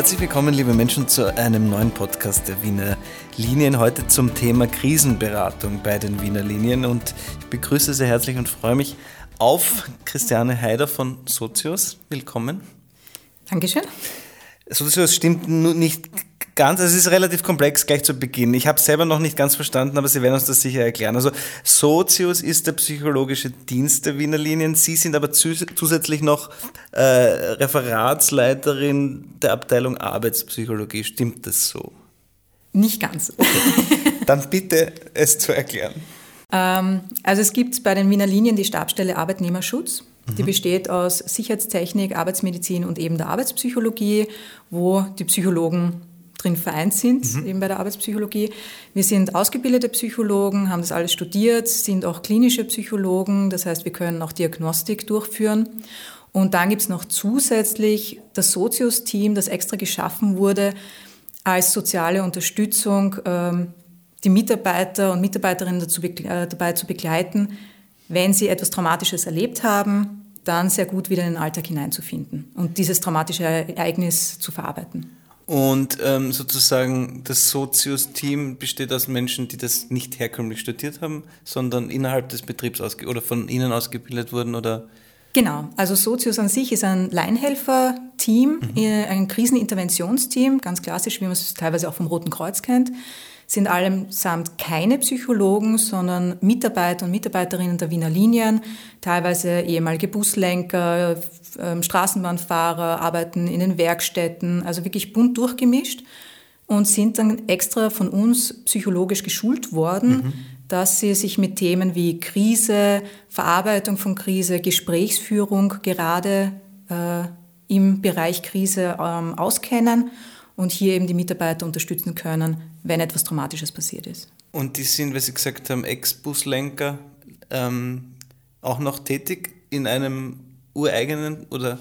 Herzlich willkommen, liebe Menschen, zu einem neuen Podcast der Wiener Linien. Heute zum Thema Krisenberatung bei den Wiener Linien. Und ich begrüße sehr herzlich und freue mich auf Christiane Heider von Sozios. Willkommen. Dankeschön. Sozios stimmt nicht ganz, es ist relativ komplex gleich zu Beginn. Ich habe es selber noch nicht ganz verstanden, aber Sie werden uns das sicher erklären. Also Sozius ist der psychologische Dienst der Wiener Linien. Sie sind aber zusätzlich noch äh, Referatsleiterin der Abteilung Arbeitspsychologie. Stimmt das so? Nicht ganz. Okay. Dann bitte es zu erklären. Ähm, also es gibt bei den Wiener Linien die Stabstelle Arbeitnehmerschutz. Die mhm. besteht aus Sicherheitstechnik, Arbeitsmedizin und eben der Arbeitspsychologie, wo die Psychologen drin vereint sind, mhm. eben bei der Arbeitspsychologie. Wir sind ausgebildete Psychologen, haben das alles studiert, sind auch klinische Psychologen, das heißt, wir können auch Diagnostik durchführen. Und dann gibt es noch zusätzlich das Sozius-Team, das extra geschaffen wurde, als soziale Unterstützung ähm, die Mitarbeiter und Mitarbeiterinnen dazu, äh, dabei zu begleiten, wenn sie etwas Traumatisches erlebt haben, dann sehr gut wieder in den Alltag hineinzufinden und dieses traumatische Ereignis zu verarbeiten. Und ähm, sozusagen das Sozius-Team besteht aus Menschen, die das nicht herkömmlich studiert haben, sondern innerhalb des Betriebs ausge oder von ihnen ausgebildet wurden oder? Genau, also Sozius an sich ist ein Leinhelfer-Team, mhm. Äh, ein Kriseninterventionsteam, ganz klassisch, wie man es teilweise auch vom Roten Kreuz kennt sind allesamt keine Psychologen, sondern Mitarbeiter und Mitarbeiterinnen der Wiener Linien, teilweise ehemalige Buslenker, ähm, Straßenbahnfahrer, arbeiten in den Werkstätten, also wirklich bunt durchgemischt und sind dann extra von uns psychologisch geschult worden, mhm. dass sie sich mit Themen wie Krise, Verarbeitung von Krise, Gesprächsführung gerade äh, im Bereich Krise ähm, auskennen und hier eben die Mitarbeiter unterstützen können, wenn etwas Traumatisches passiert ist. Und die sind, wie Sie gesagt haben, Ex-Buslenker ähm, auch noch tätig in einem ureigenen oder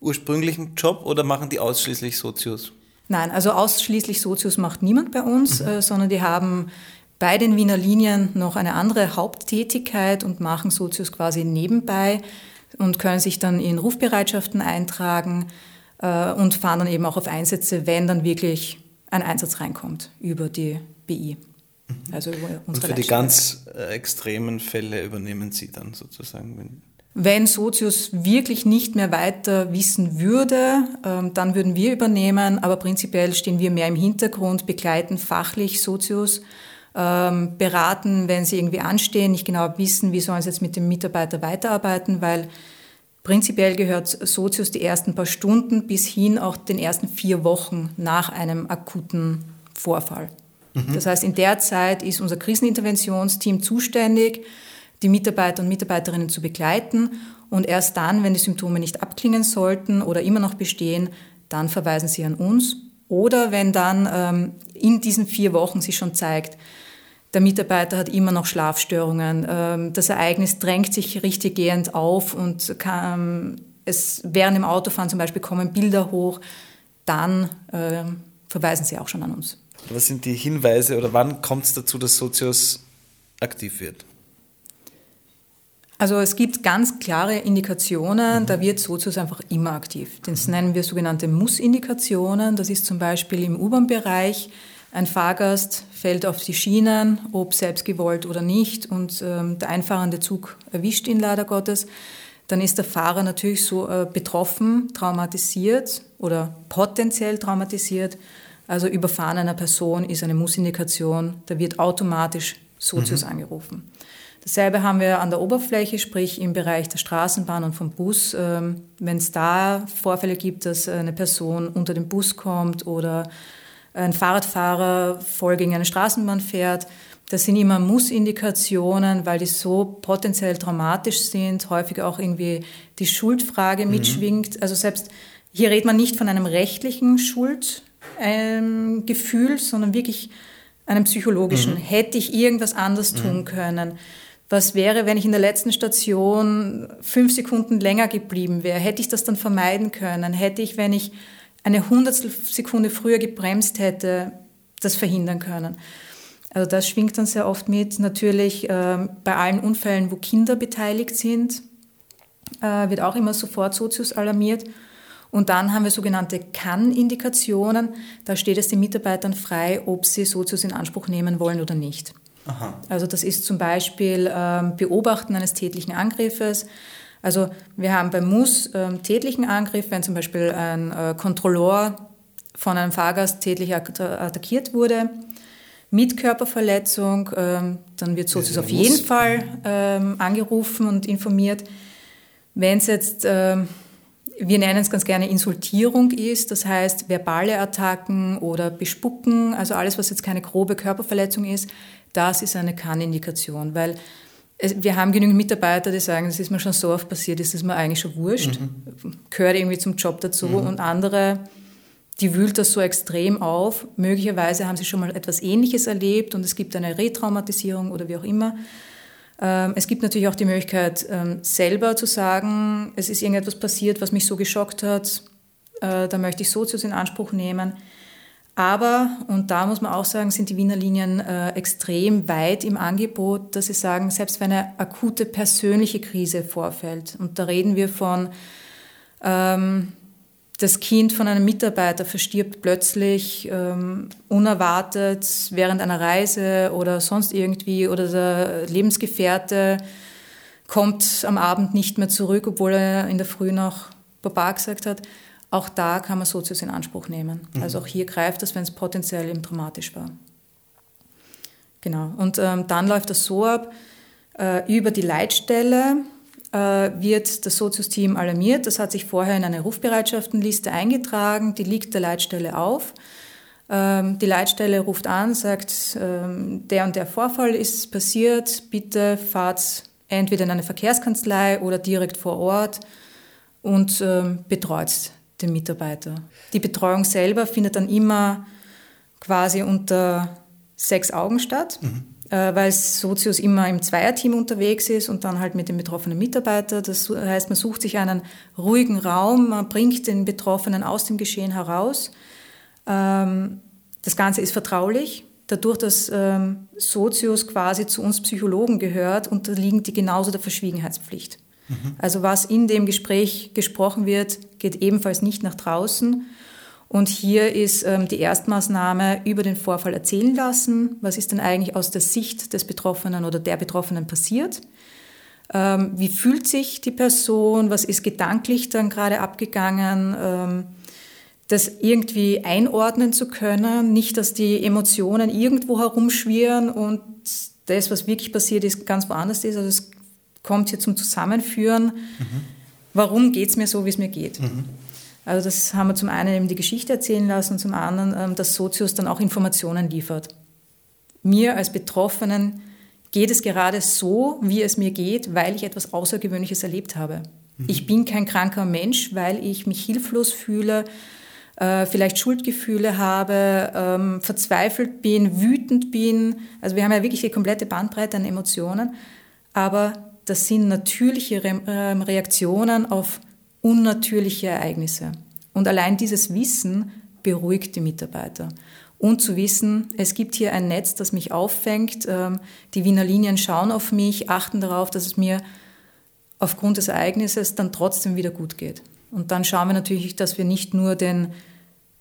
ursprünglichen Job oder machen die ausschließlich Sozius? Nein, also ausschließlich Sozius macht niemand bei uns, mhm. äh, sondern die haben bei den Wiener Linien noch eine andere Haupttätigkeit und machen Sozius quasi nebenbei und können sich dann in Rufbereitschaften eintragen, äh, und fahren dann eben auch auf Einsätze, wenn dann wirklich ein Einsatz reinkommt über die BI. Mhm. Also über unsere und für die ganz äh, extremen Fälle übernehmen Sie dann sozusagen? Wenn, wenn Sozius wirklich nicht mehr weiter wissen würde, ähm, dann würden wir übernehmen, aber prinzipiell stehen wir mehr im Hintergrund, begleiten fachlich Sozius, ähm, beraten, wenn sie irgendwie anstehen, nicht genau wissen, wie sollen sie jetzt mit dem Mitarbeiter weiterarbeiten, weil Prinzipiell gehört Sozius die ersten paar Stunden bis hin auch den ersten vier Wochen nach einem akuten Vorfall. Mhm. Das heißt, in der Zeit ist unser Kriseninterventionsteam zuständig, die Mitarbeiter und Mitarbeiterinnen zu begleiten und erst dann, wenn die Symptome nicht abklingen sollten oder immer noch bestehen, dann verweisen sie an uns. Oder wenn dann ähm, in diesen vier Wochen sich schon zeigt, der Mitarbeiter hat immer noch Schlafstörungen. Ähm, das Ereignis drängt sich richtiggehend auf und kann, es während dem Autofahren zum Beispiel kommen Bilder hoch. Dann äh, verweisen sie auch schon an uns. Was sind die Hinweise oder wann kommt es dazu, dass Sozius aktiv wird? Also es gibt ganz klare Indikationen, mhm. da wird Sozius einfach immer aktiv. Das mhm. nennen wir sogenannte Muss-Indikationen. Das ist zum Beispiel im U-Bahn-Bereich ein Fahrgast fällt auf die Schienen, ob selbst gewollt oder nicht, und ähm, der einfahrende Zug erwischt ihn leider Gottes. Dann ist der Fahrer natürlich so äh, betroffen, traumatisiert oder potenziell traumatisiert. Also Überfahren einer Person ist eine Mussindikation. Da wird automatisch Sozius mhm. angerufen. Dasselbe haben wir an der Oberfläche, sprich im Bereich der Straßenbahn und vom Bus. Ähm, Wenn es da Vorfälle gibt, dass eine Person unter den Bus kommt oder ein Fahrradfahrer voll gegen eine Straßenbahn fährt. Das sind immer Muss-Indikationen, weil die so potenziell traumatisch sind, häufig auch irgendwie die Schuldfrage mhm. mitschwingt. Also selbst hier redet man nicht von einem rechtlichen Schuldgefühl, ähm, sondern wirklich einem psychologischen. Mhm. Hätte ich irgendwas anders mhm. tun können? Was wäre, wenn ich in der letzten Station fünf Sekunden länger geblieben wäre? Hätte ich das dann vermeiden können? Hätte ich, wenn ich eine Hundertstel Sekunde früher gebremst hätte, das verhindern können. Also das schwingt dann sehr oft mit. Natürlich äh, bei allen Unfällen, wo Kinder beteiligt sind, äh, wird auch immer sofort Sozius alarmiert. Und dann haben wir sogenannte Kann-Indikationen. Da steht es den Mitarbeitern frei, ob sie Sozius in Anspruch nehmen wollen oder nicht. Aha. Also das ist zum Beispiel ähm, Beobachten eines tätlichen Angriffes. Also wir haben beim Muss ähm, tätlichen Angriff, wenn zum Beispiel ein äh, Kontrolleur von einem Fahrgast tätlich attackiert wurde, mit Körperverletzung, ähm, dann wird Sozius auf jeden Fall ähm, angerufen und informiert. Wenn es jetzt ähm, wir nennen es ganz gerne Insultierung ist, das heißt verbale Attacken oder Bespucken, also alles, was jetzt keine grobe Körperverletzung ist, das ist eine Kann-Indikation, weil wir haben genügend Mitarbeiter, die sagen, das ist mir schon so oft passiert, das ist mir eigentlich schon wurscht, mhm. gehört irgendwie zum Job dazu mhm. und andere, die wühlt das so extrem auf. Möglicherweise haben sie schon mal etwas Ähnliches erlebt und es gibt eine Retraumatisierung oder wie auch immer. Ähm, es gibt natürlich auch die Möglichkeit, ähm, selber zu sagen, es ist irgendetwas passiert, was mich so geschockt hat, äh, da möchte ich Sozius in Anspruch nehmen. Aber, und da muss man auch sagen, sind die Wiener Linien äh, extrem weit im Angebot, dass sie sagen, selbst wenn eine akute persönliche Krise vorfällt, und da reden wir von ähm, das Kind von einem Mitarbeiter verstirbt plötzlich ähm, unerwartet während einer Reise oder sonst irgendwie oder der Lebensgefährte kommt am Abend nicht mehr zurück, obwohl er in der Früh noch Papa gesagt hat. Auch da kann man Sozius in Anspruch nehmen. Mhm. Also auch hier greift das, wenn es potenziell eben dramatisch war. Genau. Und ähm, dann läuft das so ab, äh, über die Leitstelle äh, wird das Sozius-Team alarmiert. Das hat sich vorher in eine Rufbereitschaftenliste eingetragen, die liegt der Leitstelle auf. Ähm, die Leitstelle ruft an, sagt, ähm, der und der Vorfall ist passiert, bitte fahrt entweder in eine Verkehrskanzlei oder direkt vor Ort und ähm, betreut den Mitarbeiter. Die Betreuung selber findet dann immer quasi unter sechs Augen statt. Mhm äh, weil Sozius immer im Zweierteam unterwegs ist und dann halt mit dem betroffenen Mitarbeiter. Das heißt, man sucht sich einen ruhigen Raum, man bringt den Betroffenen aus dem Geschehen heraus. Ähm, das Ganze ist vertraulich. Dadurch, dass ähm, Sozius quasi zu uns Psychologen gehört, unterliegen die genauso der Verschwiegenheitspflicht. Also was in dem Gespräch gesprochen wird, geht ebenfalls nicht nach draußen. Und hier ist ähm, die Erstmaßnahme über den Vorfall erzählen lassen. Was ist denn eigentlich aus der Sicht des Betroffenen oder der Betroffenen passiert? Ähm, wie fühlt sich die Person? Was ist gedanklich dann gerade abgegangen? Ähm, das irgendwie einordnen zu können, nicht, dass die Emotionen irgendwo herumschwirren und das, was wirklich passiert ist, ganz woanders ist. Also es kommt hier zum Zusammenführen. Mhm. Warum geht es mir so, wie es mir geht? Mhm. Also das haben wir zum einen eben die Geschichte erzählen lassen und zum anderen, ähm, dass Sozius dann auch Informationen liefert. Mir als Betroffenen geht es gerade so, wie es mir geht, weil ich etwas Außergewöhnliches erlebt habe. Mhm. Ich bin kein kranker Mensch, weil ich mich hilflos fühle, äh, vielleicht Schuldgefühle habe, ähm, verzweifelt bin, wütend bin. Also wir haben ja wirklich die komplette Bandbreite an Emotionen, aber das sind natürliche ähm, Reaktionen auf unnatürliche Ereignisse. Und allein dieses Wissen beruhigt die Mitarbeiter. Und zu wissen, es gibt hier ein Netz, das mich auffängt, ähm, die Wiener Linien schauen auf mich, achten darauf, dass es mir aufgrund des Ereignisses dann trotzdem wieder gut geht. Und dann schauen wir natürlich, dass wir nicht nur den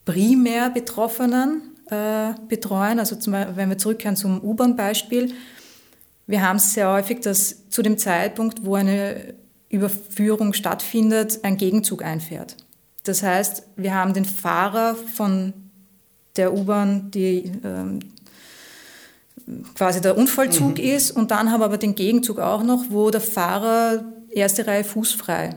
primär Betroffenen äh, betreuen, also wenn wir zurückkehren zum U-Bahn-Beispiel, wir haben es sehr häufig, dass zu dem Zeitpunkt, wo eine Überführung stattfindet, ein Gegenzug einfährt. Das heißt, wir haben den Fahrer von der U-Bahn, die ähm, quasi der Unfallzug mhm. ist, und dann haben wir aber den Gegenzug auch noch, wo der Fahrer erste Reihe fußfrei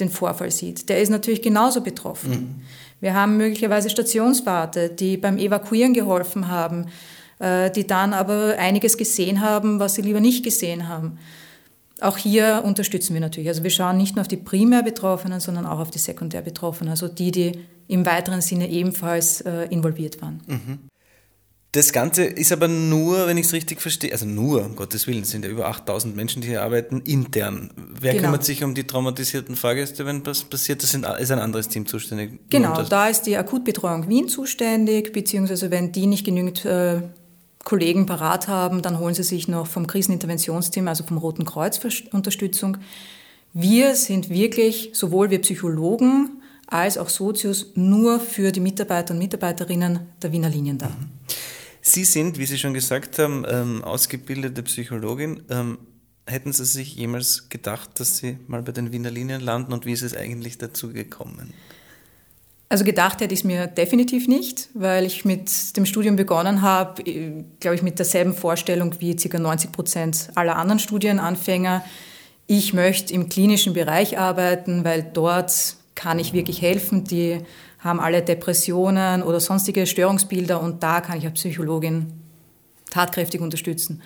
den Vorfall sieht. Der ist natürlich genauso betroffen. Mhm. Wir haben möglicherweise Stationswarte, die beim Evakuieren geholfen haben, die dann aber einiges gesehen haben, was sie lieber nicht gesehen haben. Auch hier unterstützen wir natürlich. Also wir schauen nicht nur auf die primär Betroffenen, sondern auch auf die sekundär Betroffenen, also die, die im weiteren Sinne ebenfalls äh, involviert waren. Mhm. Das Ganze ist aber nur, wenn ich es richtig verstehe, also nur, um Gottes Willen, es sind ja über 8000 Menschen, die hier arbeiten, intern. Wer genau. kümmert sich um die traumatisierten Fahrgäste, wenn was passiert? Das ist ein anderes Team zuständig. Genau, da ist die Akutbetreuung Wien zuständig, beziehungsweise wenn die nicht genügend äh, Kollegen parat haben, dann holen sie sich noch vom Kriseninterventionsteam, also vom Roten Kreuz Unterstützung. Wir sind wirklich, sowohl wir Psychologen als auch Sozius nur für die Mitarbeiter und Mitarbeiterinnen der Wiener Linien da. Mhm. Sie sind, wie Sie schon gesagt haben, ähm, ausgebildete Psychologin. Ähm, hätten Sie sich jemals gedacht, dass Sie mal bei den Wiener Linien landen und wie ist es eigentlich dazu gekommen? Also gedacht hätte ich es mir definitiv nicht, weil ich mit dem Studium begonnen habe, äh, glaube ich, mit derselben Vorstellung wie ca. 90 Prozent aller anderen Studienanfänger. Ich möchte im klinischen Bereich arbeiten, weil dort kann ich wirklich helfen. Die haben alle Depressionen oder sonstige Störungsbilder und da kann ich als Psychologin tatkräftig unterstützen.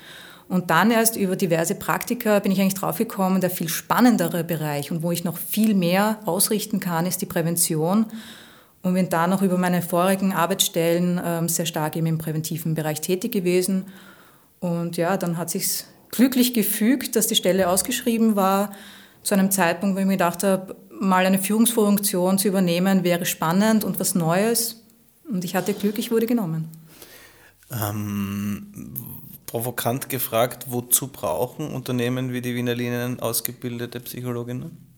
Und dann erst über diverse Praktika bin ich eigentlich draufgekommen, der viel spannendere Bereich und wo ich noch viel mehr ausrichten kann, ist die Prävention. Und bin da noch über meine vorigen Arbeitsstellen ähm, sehr stark eben im präventiven Bereich tätig gewesen. Und ja, dann hat sich glücklich gefügt, dass die Stelle ausgeschrieben war, zu einem Zeitpunkt, wo ich mir gedacht habe, mal eine Führungsfunktion zu übernehmen, wäre spannend und was Neues. Und ich hatte Glück, ich wurde genommen. Ähm, provokant gefragt, wozu brauchen Unternehmen wie die Wiener Linien ausgebildete Psychologinnen?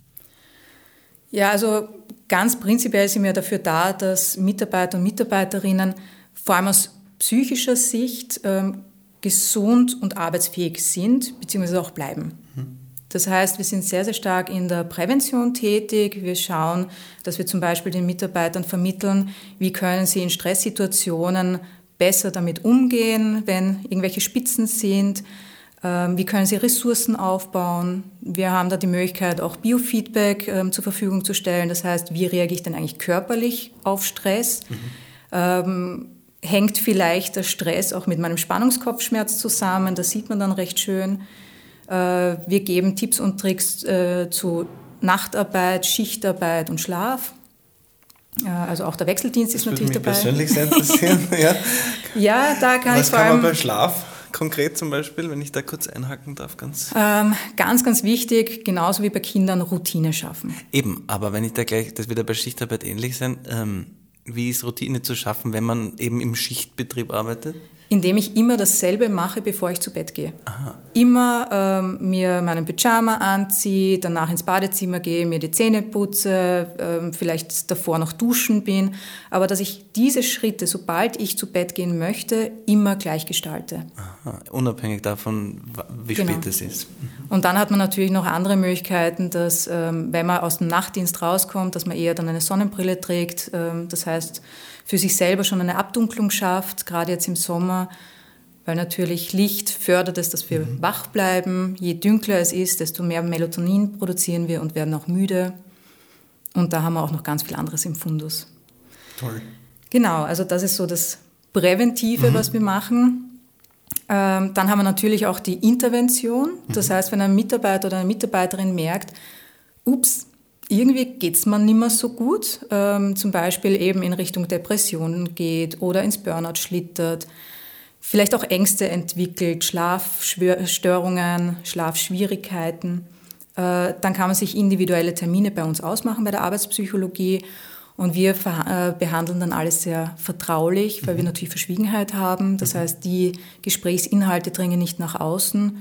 Ja, also ganz prinzipiell sind wir dafür da, dass Mitarbeiter und Mitarbeiterinnen vor allem aus psychischer Sicht ähm, gesund und arbeitsfähig sind, beziehungsweise auch bleiben. Mhm. Das heißt, wir sind sehr, sehr stark in der Prävention tätig. Wir schauen, dass wir zum Beispiel den Mitarbeitern vermitteln, wie können sie in Stresssituationen besser damit umgehen, wenn irgendwelche Spitzen sind. Ähm, wie können sie Ressourcen aufbauen? Wir haben da die Möglichkeit, auch Biofeedback ähm, zur Verfügung zu stellen. Das heißt, wie reagiere ich denn eigentlich körperlich auf Stress? Mhm. Ähm, hängt vielleicht der Stress auch mit meinem Spannungskopfschmerz zusammen? Das sieht man dann recht schön. Äh, wir geben Tipps und Tricks äh, zu Nachtarbeit, Schichtarbeit und Schlaf. Äh, also auch der Wechseldienst das ist natürlich mich dabei. persönlich sehr interessieren. ja. ja, da kann Was ich vor allem. Kann man bei Schlaf konkret zum Beispiel, wenn ich da kurz einhaken darf, ganz? Ähm, ganz, ganz wichtig, genauso wie bei Kindern, Routine schaffen. Eben, aber wenn ich da gleich, das wird ja bei Schichtarbeit ähnlich sein, ähm, wie ist Routine zu schaffen, wenn man eben im Schichtbetrieb arbeitet? Indem ich immer dasselbe mache, bevor ich zu Bett gehe. Aha. Immer ähm, mir meinen Pyjama anziehe, danach ins Badezimmer gehe, mir die Zähne putze, ähm, vielleicht davor noch duschen bin. Aber dass ich diese Schritte, sobald ich zu Bett gehen möchte, immer gleich gestalte. Aha. Unabhängig davon, wie genau. spät es ist. Und dann hat man natürlich noch andere Möglichkeiten, dass ähm, wenn man aus dem Nachtdienst rauskommt, dass man eher dann eine Sonnenbrille trägt. Ähm, das heißt, für sich selber schon eine Abdunklung schafft, gerade jetzt im Sommer, weil natürlich Licht fördert es, dass wir mhm. wach bleiben. Je dünkler es ist, desto mehr Melatonin produzieren wir und werden auch müde. Und da haben wir auch noch ganz viel anderes im Fundus. Toll. Genau, also das ist so das Präventive, mhm. was wir machen. Ähm, dann haben wir natürlich auch die Intervention. Das mhm. heißt, wenn ein Mitarbeiter oder eine Mitarbeiterin merkt, ups, irgendwie geht es man nicht mehr so gut, ähm, zum Beispiel eben in Richtung Depressionen geht oder ins Burnout schlittert, vielleicht auch Ängste entwickelt, Schlafstörungen, Schlafschwierigkeiten. Äh, dann kann man sich individuelle Termine bei uns ausmachen bei der Arbeitspsychologie und wir äh, behandeln dann alles sehr vertraulich, weil mhm. wir natürlich Verschwiegenheit haben. Das mhm. heißt, die Gesprächsinhalte dringen nicht nach außen,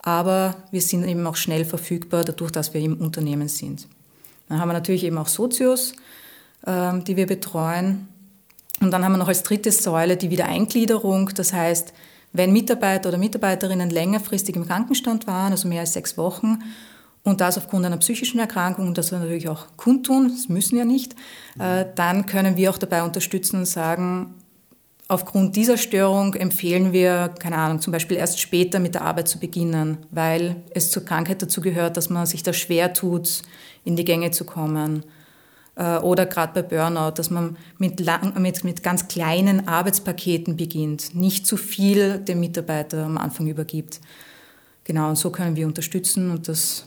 aber wir sind eben auch schnell verfügbar, dadurch, dass wir im Unternehmen sind. Dann haben wir natürlich eben auch Sozios, ähm, die wir betreuen. Und dann haben wir noch als dritte Säule die Wiedereingliederung. Das heißt, wenn Mitarbeiter oder Mitarbeiterinnen längerfristig im Krankenstand waren, also mehr als sechs Wochen, und das aufgrund einer psychischen Erkrankung, und das wir natürlich auch kundtun, das müssen ja nicht, äh, dann können wir auch dabei unterstützen und sagen, aufgrund dieser Störung empfehlen wir, keine Ahnung, zum Beispiel erst später mit der Arbeit zu beginnen, weil es zur Krankheit dazu gehört, dass man sich da schwer tut, in die Gänge zu kommen. Äh, oder gerade bei Burnout, dass man mit, lang, mit, mit ganz kleinen Arbeitspaketen beginnt, nicht zu viel dem Mitarbeiter am Anfang übergibt. Genau, und so können wir unterstützen und das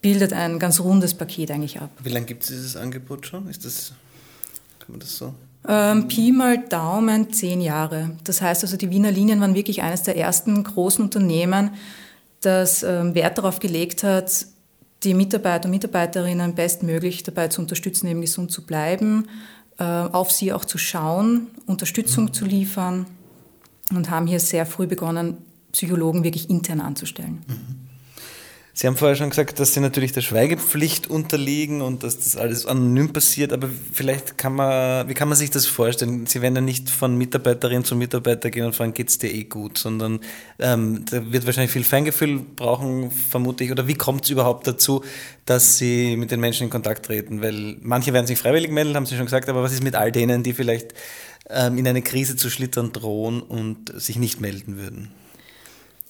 bildet ein ganz rundes Paket eigentlich ab. Wie lange gibt es dieses Angebot schon? Ist das, kann man das so? Ähm, Pi mal Daumen zehn Jahre. Das heißt also, die Wiener Linien waren wirklich eines der ersten großen Unternehmen, das ähm, Wert darauf gelegt hat, die Mitarbeiter und Mitarbeiterinnen bestmöglich dabei zu unterstützen, eben gesund zu bleiben, äh, auf sie auch zu schauen, Unterstützung mhm. zu liefern und haben hier sehr früh begonnen, Psychologen wirklich intern anzustellen. Mhm. Sie haben vorher schon gesagt, dass Sie natürlich der Schweigepflicht unterliegen und dass das alles anonym passiert, aber vielleicht kann man, wie kann man sich das vorstellen? Sie werden ja nicht von Mitarbeiterin zu Mitarbeiter gehen und fragen, geht's dir eh gut, sondern ähm, da wird wahrscheinlich viel Feingefühl brauchen, vermute ich, oder wie kommt es überhaupt dazu, dass Sie mit den Menschen in Kontakt treten? Weil manche werden sich freiwillig melden, haben Sie schon gesagt, aber was ist mit all denen, die vielleicht ähm, in eine Krise zu schlittern drohen und sich nicht melden würden?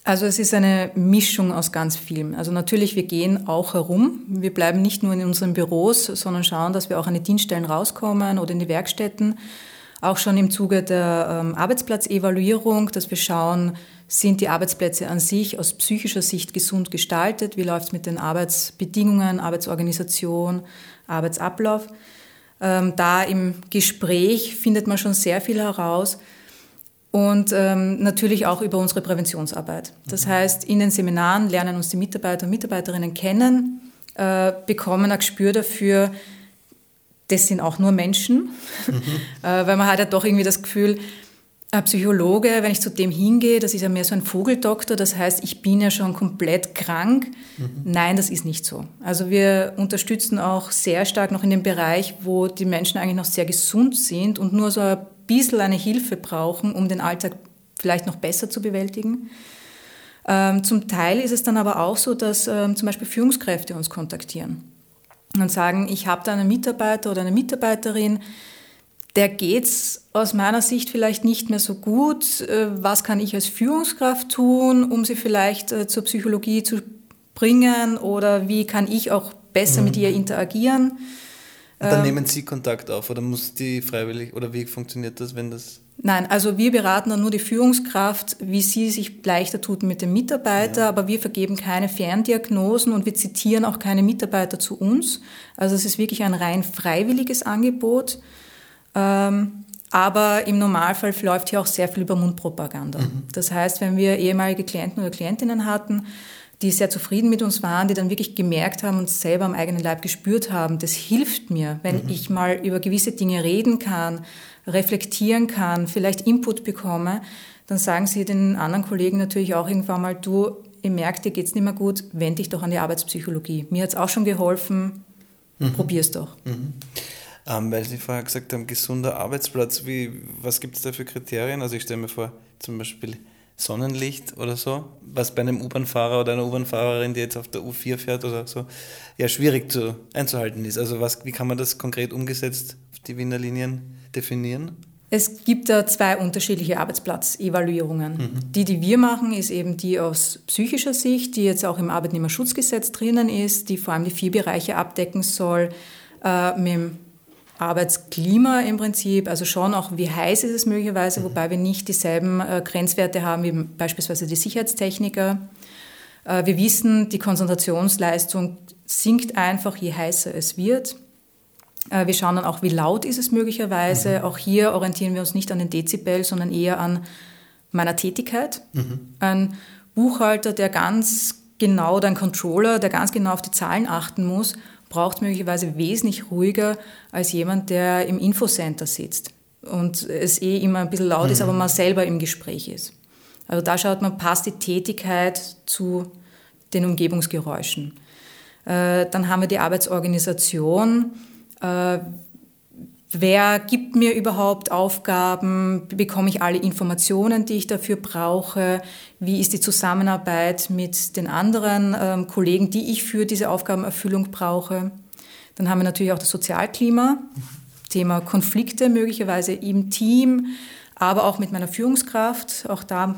Also es ist eine Mischung aus ganz vielem. Also natürlich, wir gehen auch herum. Wir bleiben nicht nur in unseren Büros, sondern schauen, dass wir auch an die Dienststellen rauskommen oder in die Werkstätten. Auch schon im Zuge der ähm, Arbeitsplatzevaluierung, dass wir schauen, sind die Arbeitsplätze an sich aus psychischer Sicht gesund gestaltet? Wie läuft es mit den Arbeitsbedingungen, Arbeitsorganisation, Arbeitsablauf? Ähm, da im Gespräch findet man schon sehr viel heraus und ähm, natürlich auch über unsere Präventionsarbeit. Das mhm. heißt, in den Seminaren lernen uns die Mitarbeiter und Mitarbeiterinnen kennen, äh, bekommen ein Gespür dafür, das sind auch nur Menschen, mhm. äh, weil man hat ja doch irgendwie das Gefühl, ein Psychologe, wenn ich zu dem hingehe, das ist ja mehr so ein Vogeldoktor, das heißt, ich bin ja schon komplett krank. Mhm. Nein, das ist nicht so. Also wir unterstützen auch sehr stark noch in dem Bereich, wo die Menschen eigentlich noch sehr gesund sind und nur so ein bisschen eine Hilfe brauchen, um den Alltag vielleicht noch besser zu bewältigen. Ähm, zum Teil ist es dann aber auch so, dass ähm, zum Beispiel Führungskräfte uns kontaktieren und sagen, ich habe da einen Mitarbeiter oder eine Mitarbeiterin, der geht's aus meiner Sicht vielleicht nicht mehr so gut. Äh, was kann ich als Führungskraft tun, um sie vielleicht äh, zur Psychologie zu bringen oder wie kann ich auch besser mhm. mit ihr interagieren? Und dann ähm, nehmen Sie Kontakt auf oder muss die freiwillig oder wie funktioniert das, wenn das? Nein, also wir beraten dann nur die Führungskraft, wie sie sich leichter tut mit dem Mitarbeiter, ja. aber wir vergeben keine Ferndiagnosen und wir zitieren auch keine Mitarbeiter zu uns. Also es ist wirklich ein rein freiwilliges Angebot. Ähm, aber im Normalfall läuft hier auch sehr viel über Mundpropaganda. Mhm. Das heißt, wenn wir ehemalige Klienten oder Klientinnen hatten, die sehr zufrieden mit uns waren, die dann wirklich gemerkt haben und selber am eigenen Leib gespürt haben, das hilft mir, wenn mhm. ich mal über gewisse Dinge reden kann, reflektieren kann, vielleicht Input bekomme, dann sagen sie den anderen Kollegen natürlich auch irgendwann mal, du, ich merke, dir geht's nicht mehr gut, wende dich doch an die Arbeitspsychologie. Mir hat's auch schon geholfen, mhm. probier's doch. Mhm. Ähm, weil Sie vorher gesagt haben, gesunder Arbeitsplatz, wie, was gibt es da für Kriterien? Also ich stelle mir vor, zum Beispiel Sonnenlicht oder so, was bei einem U-Bahn-Fahrer oder einer U-Bahn-Fahrerin, die jetzt auf der U4 fährt oder so, ja schwierig zu, einzuhalten ist. Also was, wie kann man das konkret umgesetzt auf die Wiener Linien definieren? Es gibt da zwei unterschiedliche Arbeitsplatzevaluierungen. Mhm. Die, die wir machen, ist eben die aus psychischer Sicht, die jetzt auch im Arbeitnehmerschutzgesetz drinnen ist, die vor allem die vier Bereiche abdecken soll, äh, mit dem Arbeitsklima im Prinzip, also schon auch, wie heiß ist es möglicherweise, mhm. wobei wir nicht dieselben äh, Grenzwerte haben wie beispielsweise die Sicherheitstechniker. Äh, wir wissen, die Konzentrationsleistung sinkt einfach, je heißer es wird. Äh, wir schauen dann auch, wie laut ist es möglicherweise. Mhm. Auch hier orientieren wir uns nicht an den Dezibel, sondern eher an meiner Tätigkeit. Mhm. Ein Buchhalter, der ganz genau, oder ein Controller, der ganz genau auf die Zahlen achten muss, braucht möglicherweise wesentlich ruhiger als jemand, der im Infocenter sitzt und es eh immer ein bisschen laut mhm. ist, aber man selber im Gespräch ist. Also da schaut man, passt die Tätigkeit zu den Umgebungsgeräuschen. Äh, dann haben wir die Arbeitsorganisation. Wer gibt mir überhaupt Aufgaben? Bekomme ich alle Informationen, die ich dafür brauche? Wie ist die Zusammenarbeit mit den anderen ähm, Kollegen, die ich für diese Aufgabenerfüllung brauche? Dann haben wir natürlich auch das Sozialklima, Thema Konflikte möglicherweise im Team, aber auch mit meiner Führungskraft. Auch da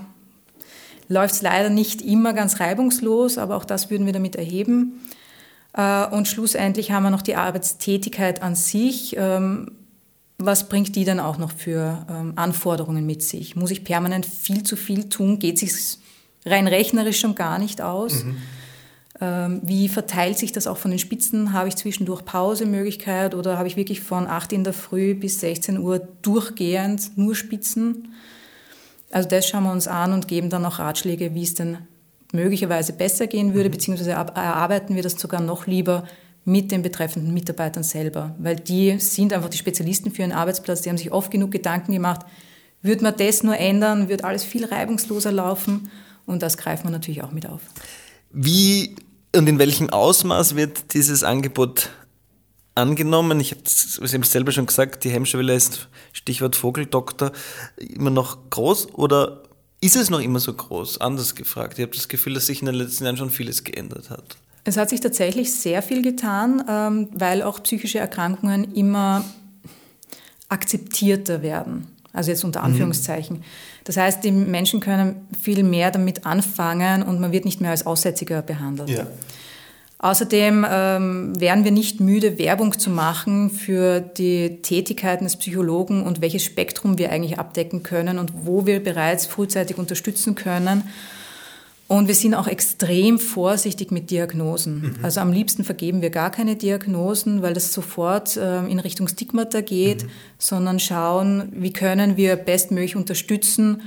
läuft es leider nicht immer ganz reibungslos, aber auch das würden wir damit erheben. Äh, und schlussendlich haben wir noch die Arbeitstätigkeit an sich. Was bringt die dann auch noch für ähm, Anforderungen mit sich? Muss ich permanent viel zu viel tun? Geht sich rein rechnerisch schon gar nicht aus? Mhm. Ähm, wie verteilt sich das auch von den Spitzen? Habe ich zwischendurch Pausemöglichkeit oder habe ich wirklich von 8 in der Früh bis 16 Uhr durchgehend nur Spitzen? Also das schauen wir uns an und geben dann auch Ratschläge, wie es denn möglicherweise besser gehen würde, mhm. beziehungsweise erarbeiten wir das sogar noch lieber mit den betreffenden Mitarbeitern selber, weil die sind einfach die Spezialisten für ihren Arbeitsplatz, die haben sich oft genug Gedanken gemacht, würde man das nur ändern, wird alles viel reibungsloser laufen und das greifen wir natürlich auch mit auf. Wie Und in welchem Ausmaß wird dieses Angebot angenommen? Ich habe es selber schon gesagt, die Hemmschwelle ist, Stichwort Vogeldoktor, immer noch groß oder ist es noch immer so groß? Anders gefragt. Ich habe das Gefühl, dass sich in den letzten Jahren schon vieles geändert hat. Es hat sich tatsächlich sehr viel getan, ähm, weil auch psychische Erkrankungen immer akzeptierter werden. Also jetzt unter mhm. Anführungszeichen. Mhm. Das heißt, die Menschen können viel mehr damit anfangen und man wird nicht mehr als Aussätziger behandelt. Ja. Außerdem ähm, wären wir nicht müde, Werbung zu machen für die Tätigkeiten des Psychologen und welches Spektrum wir eigentlich abdecken können und wo wir bereits frühzeitig unterstützen können. Und wir sind auch extrem vorsichtig mit Diagnosen. Mhm. Also am liebsten vergeben wir gar keine Diagnosen, weil das sofort äh, in Richtung Stigmata geht, mhm. sondern schauen, wie können wir bestmöglich unterstützen,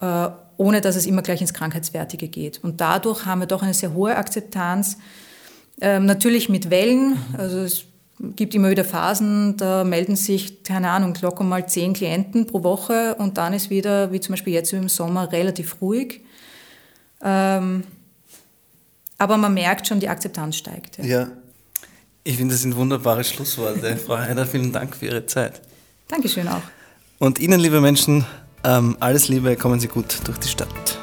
äh, ohne dass es immer gleich ins Krankheitswertige geht. Und dadurch haben wir doch eine sehr hohe Akzeptanz. Ähm, natürlich mit Wellen, mhm. also es gibt immer wieder Phasen, da melden sich, keine Ahnung, locker mal zehn Klienten pro Woche und dann ist wieder, wie zum Beispiel jetzt im Sommer, relativ ruhig. Ähm, aber man merkt schon, die Akzeptanz steigt. Ja. ja. Ich finde, das sind wunderbare Schlussworte. Frau Heider, vielen Dank für Ihre Zeit. Dankeschön auch. Und Ihnen, liebe Menschen, ähm, alles Liebe, kommen Sie gut durch die Stadt.